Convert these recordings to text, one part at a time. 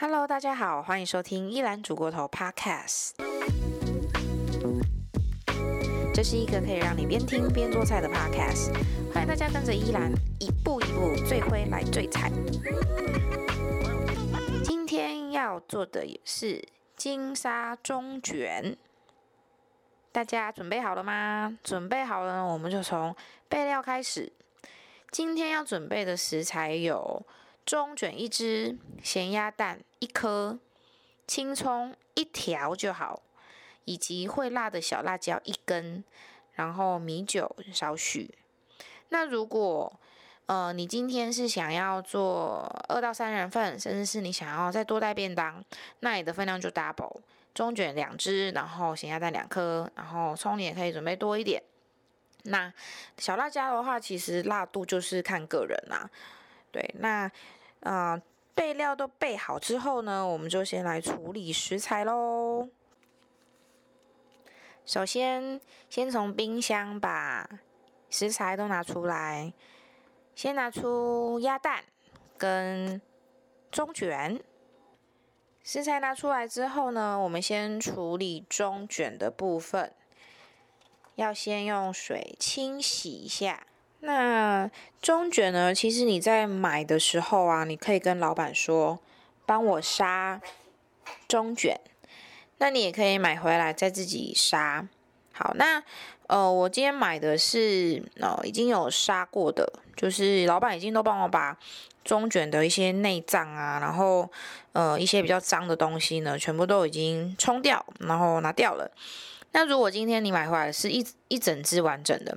Hello，大家好，欢迎收听依兰煮锅头 Podcast。这是一个可以让你边听边做菜的 Podcast，欢迎大家跟着依兰一步一步最会来最菜。今天要做的也是金沙中卷，大家准备好了吗？准备好了，我们就从备料开始。今天要准备的食材有中卷一只、咸鸭蛋一颗、青葱一条就好，以及会辣的小辣椒一根，然后米酒少许。那如果呃你今天是想要做二到三人份，甚至是你想要再多带便当，那你的分量就 double，中卷两只，然后咸鸭蛋两颗，然后葱你也可以准备多一点。那小辣椒的话，其实辣度就是看个人啦。对，那呃备料都备好之后呢，我们就先来处理食材喽。首先，先从冰箱把食材都拿出来，先拿出鸭蛋跟中卷。食材拿出来之后呢，我们先处理中卷的部分。要先用水清洗一下。那中卷呢？其实你在买的时候啊，你可以跟老板说，帮我杀中卷。那你也可以买回来再自己杀。好，那呃，我今天买的是呃已经有杀过的，就是老板已经都帮我把中卷的一些内脏啊，然后呃一些比较脏的东西呢，全部都已经冲掉，然后拿掉了。那如果今天你买回来是一一整只完整的，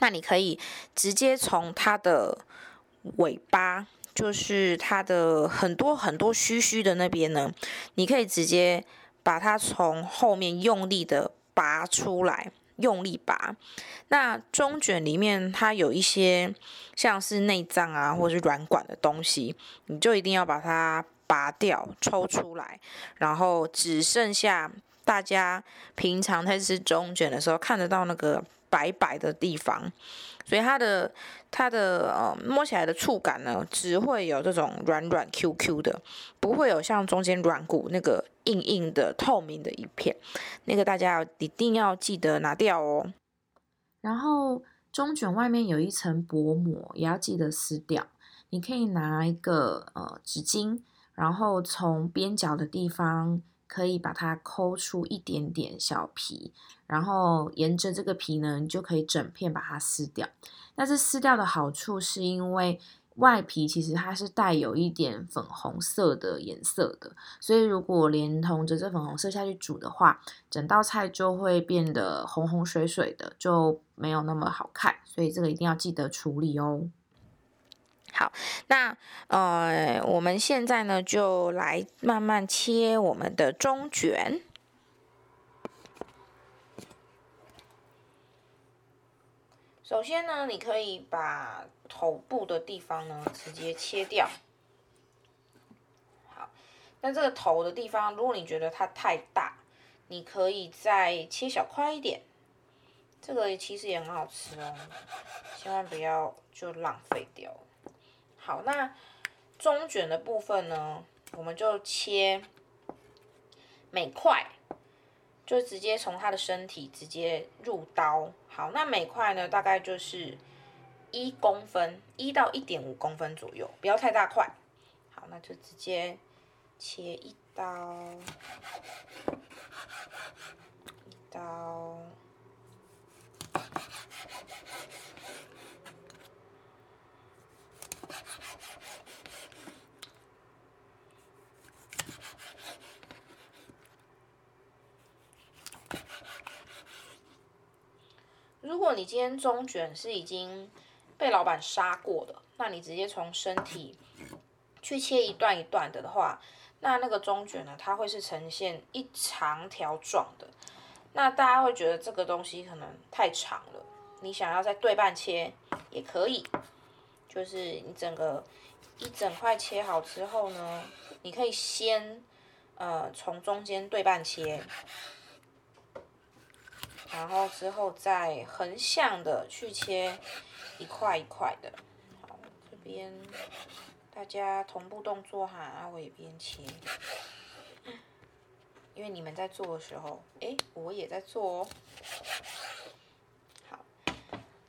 那你可以直接从它的尾巴，就是它的很多很多须须的那边呢，你可以直接把它从后面用力的拔出来，用力拔。那中卷里面它有一些像是内脏啊，或者是软管的东西，你就一定要把它拔掉、抽出来，然后只剩下。大家平常在吃中卷的时候看得到那个白白的地方，所以它的它的呃摸起来的触感呢，只会有这种软软 Q Q 的，不会有像中间软骨那个硬硬的透明的一片，那个大家一定要记得拿掉哦。然后中卷外面有一层薄膜，也要记得撕掉。你可以拿一个呃纸巾，然后从边角的地方。可以把它抠出一点点小皮，然后沿着这个皮呢，你就可以整片把它撕掉。但是撕掉的好处是因为外皮其实它是带有一点粉红色的颜色的，所以如果连同着这粉红色下去煮的话，整道菜就会变得红红水水的，就没有那么好看。所以这个一定要记得处理哦。好，那呃，我们现在呢，就来慢慢切我们的中卷。首先呢，你可以把头部的地方呢直接切掉。好，那这个头的地方，如果你觉得它太大，你可以再切小块一点。这个其实也很好吃哦，千万不要就浪费掉。好，那中卷的部分呢，我们就切每块，就直接从它的身体直接入刀。好，那每块呢，大概就是一公分，一到一点五公分左右，不要太大块。好，那就直接切一刀，一刀。如果你今天中卷是已经被老板杀过的，那你直接从身体去切一段一段的的话，那那个中卷呢，它会是呈现一长条状的。那大家会觉得这个东西可能太长了，你想要再对半切也可以，就是你整个一整块切好之后呢，你可以先呃从中间对半切。然后之后再横向的去切一块一块的，好，这边大家同步动作哈，啊，我也边切，因为你们在做的时候，哎，我也在做哦。好，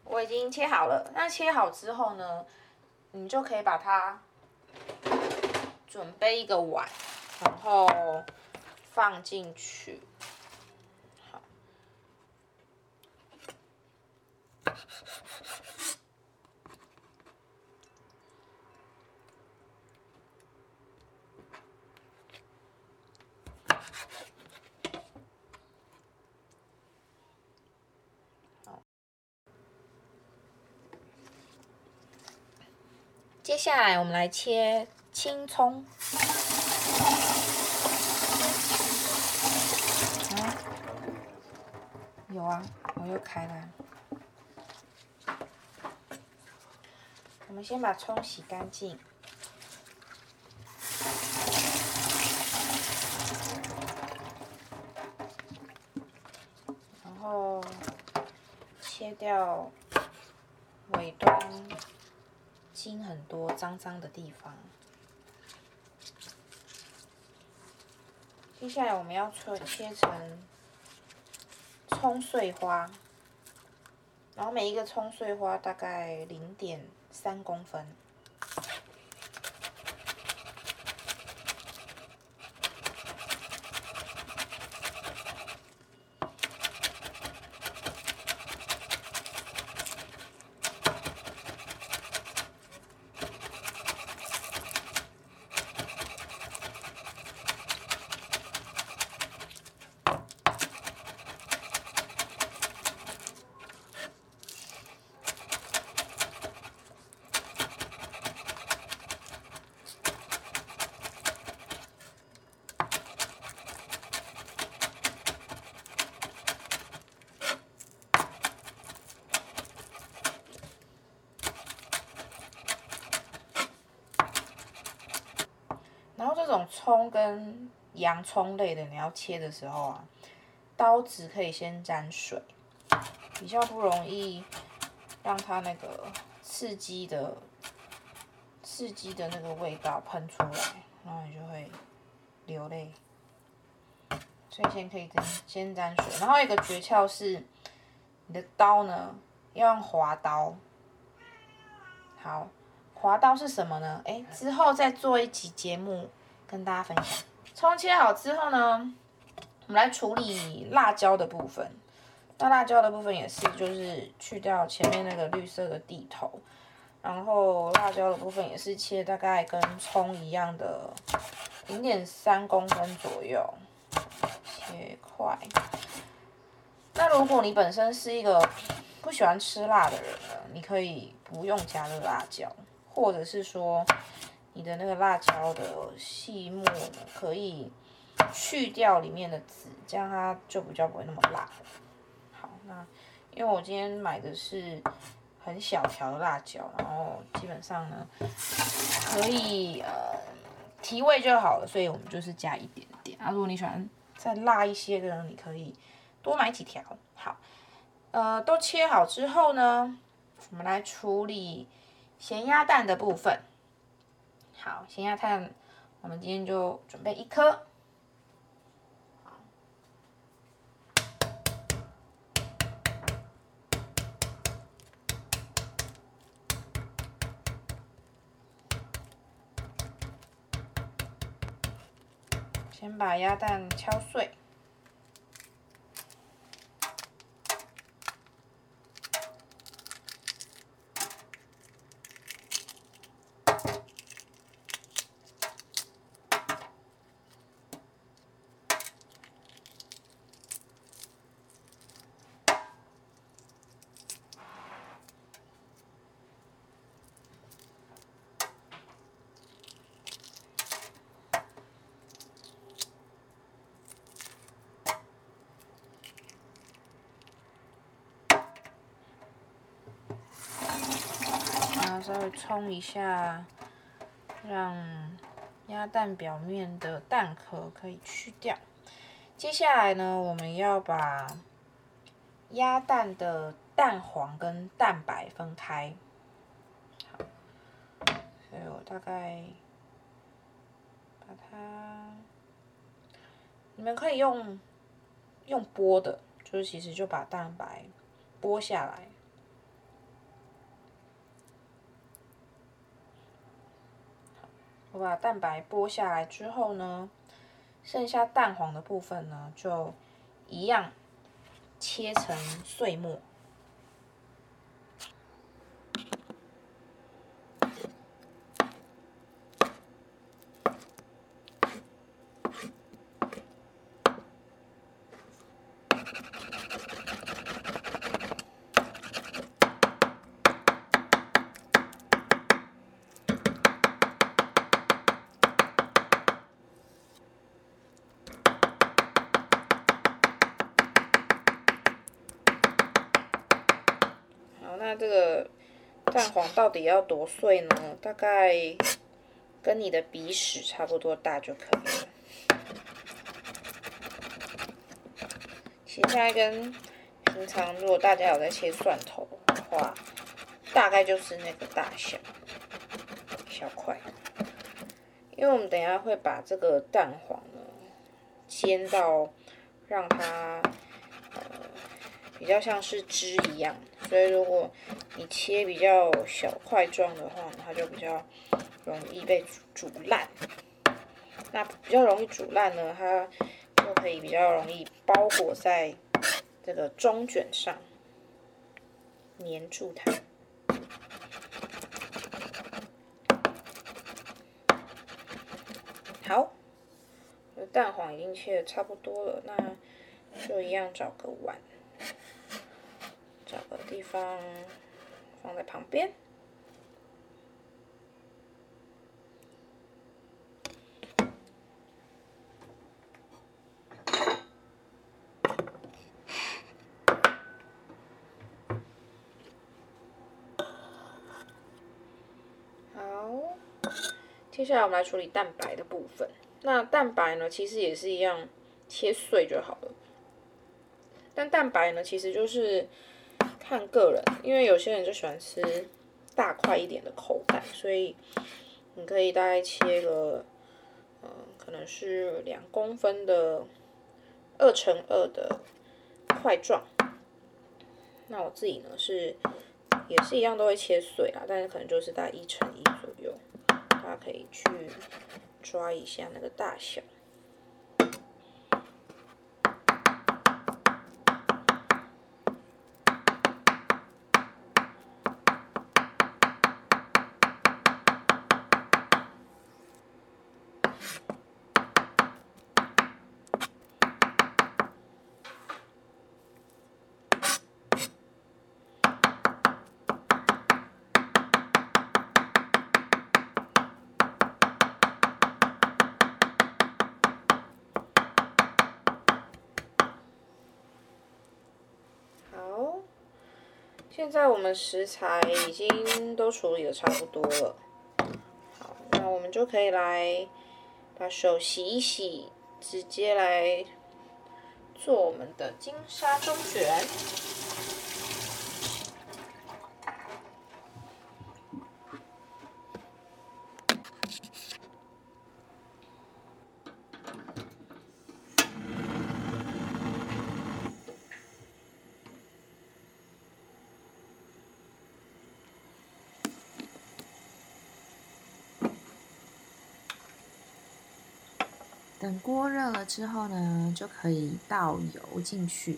我已经切好了。那切好之后呢，你就可以把它准备一个碗，然后放进去。下来我们来切青葱。啊，有啊，我又开了。我们先把葱洗干净，然后切掉尾端。心很多、脏脏的地方。接下来我们要切切成葱碎花，然后每一个葱碎花大概零点三公分。葱跟洋葱类的，你要切的时候啊，刀子可以先沾水，比较不容易让它那个刺激的刺激的那个味道喷出来，然后你就会流泪。所以先可以先先沾水，然后一个诀窍是，你的刀呢要用滑刀。好。滑刀是什么呢？哎，之后再做一集节目跟大家分享。葱切好之后呢，我们来处理辣椒的部分。那辣椒的部分也是，就是去掉前面那个绿色的地头，然后辣椒的部分也是切大概跟葱一样的零点三公分左右，切块。那如果你本身是一个不喜欢吃辣的人呢，你可以不用加热辣椒。或者是说，你的那个辣椒的细末，可以去掉里面的籽，这样它就比较不会那么辣。好，那因为我今天买的是很小条的辣椒，然后基本上呢，可以呃提味就好了，所以我们就是加一点点。啊，如果你喜欢再辣一些的，你可以多买几条。好，呃，都切好之后呢，我们来处理。咸鸭蛋的部分，好，咸鸭蛋，我们今天就准备一颗，先把鸭蛋敲碎。稍微冲一下，让鸭蛋表面的蛋壳可以去掉。接下来呢，我们要把鸭蛋的蛋黄跟蛋白分开。所以我大概把它，你们可以用用剥的，就是其实就把蛋白剥下来。我把蛋白剥下来之后呢，剩下蛋黄的部分呢，就一样切成碎末。那这个蛋黄到底要多碎呢？大概跟你的鼻屎差不多大就可以了。其实现在跟平常如果大家有在切蒜头的话，大概就是那个大小，小块。因为我们等下会把这个蛋黄呢煎到让它呃比较像是汁一样。所以，如果你切比较小块状的话，它就比较容易被煮烂。那比较容易煮烂呢，它就可以比较容易包裹在这个中卷上，粘住它。好，蛋黄已经切的差不多了，那就一样找个碗。找个地方放在旁边。好，接下来我们来处理蛋白的部分。那蛋白呢，其实也是一样，切碎就好了。但蛋白呢，其实就是。看个人，因为有些人就喜欢吃大块一点的口感，所以你可以大概切个，嗯，可能是两公分的二乘二的块状。那我自己呢是也是一样都会切碎啦，但是可能就是大概一乘一左右，大家可以去抓一下那个大小。现在我们食材已经都处理的差不多了，好，那我们就可以来把手洗一洗，直接来做我们的金沙中卷。等锅热了之后呢，就可以倒油进去。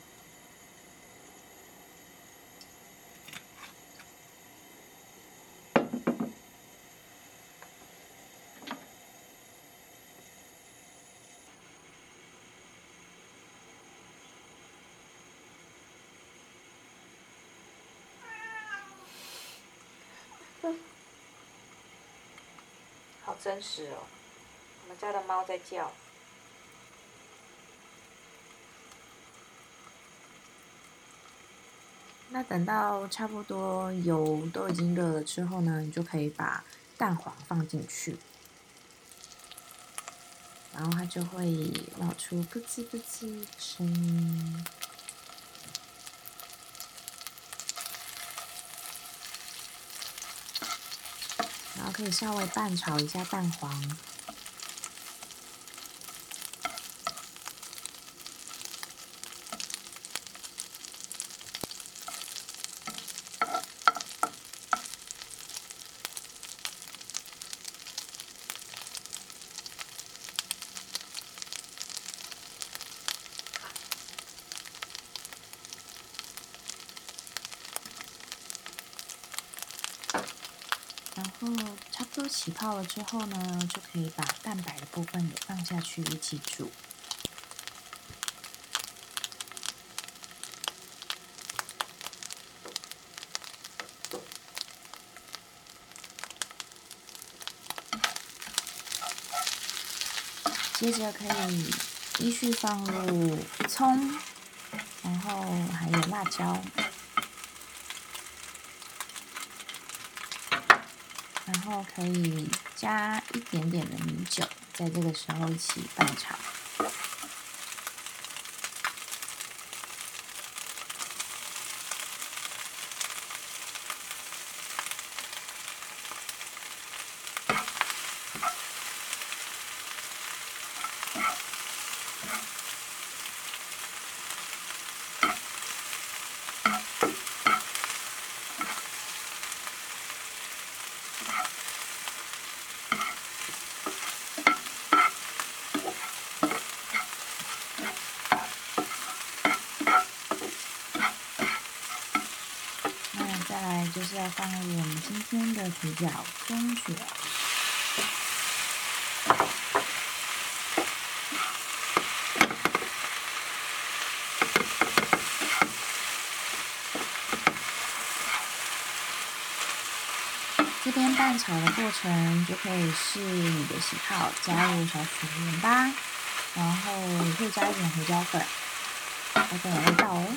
好真实哦，我们家的猫在叫。那等到差不多油都已经热了之后呢，你就可以把蛋黄放进去，然后它就会冒出咯吱咯吱声音。然后可以稍微拌炒一下蛋黄。然后差不多起泡了之后呢，就可以把蛋白的部分也放下去一起煮。接着可以依序放入葱，然后还有辣椒。然后可以加一点点的米酒，在这个时候一起拌炒。就是要放入我们今天的主角中卷。这边拌炒的过程就可以视你的喜好加入少许盐巴，然后也可以加一点胡椒粉，会更有味道哦。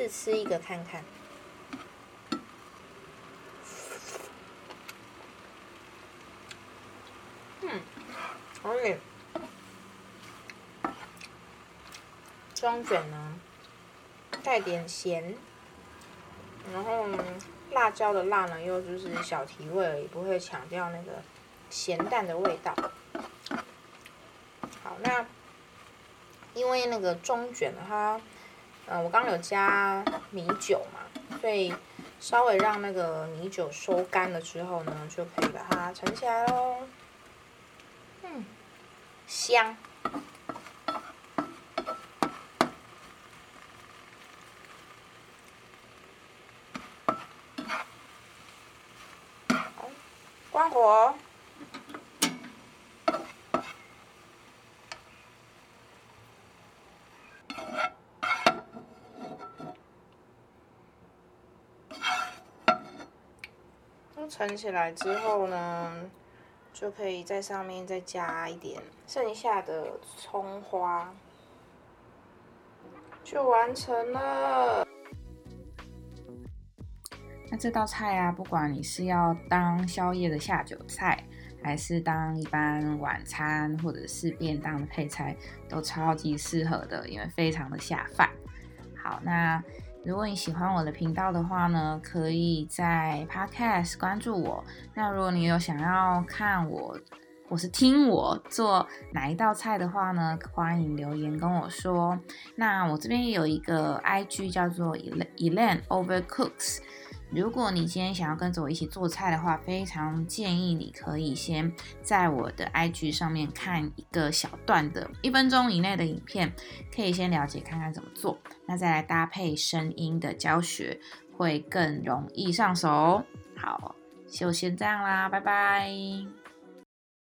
试吃一个看看。嗯，可以。中卷呢，带点咸，然后辣椒的辣呢，又就是小提味而已，不会强调那个咸淡的味道。好，那因为那个中卷它。嗯，我刚刚有加米酒嘛，所以稍微让那个米酒收干了之后呢，就可以把它盛起来喽。嗯，香。关火。盛起来之后呢，就可以在上面再加一点剩下的葱花，就完成了。那这道菜啊，不管你是要当宵夜的下酒菜，还是当一般晚餐或者是便当的配菜，都超级适合的，因为非常的下饭。好，那。如果你喜欢我的频道的话呢，可以在 Podcast 关注我。那如果你有想要看我，或是听我做哪一道菜的话呢，欢迎留言跟我说。那我这边有一个 IG 叫做 Elan Overcooks。如果你今天想要跟着我一起做菜的话，非常建议你可以先在我的 IG 上面看一个小段的一分钟以内的影片，可以先了解看看怎么做，那再来搭配声音的教学，会更容易上手。好，就先这样啦，拜拜。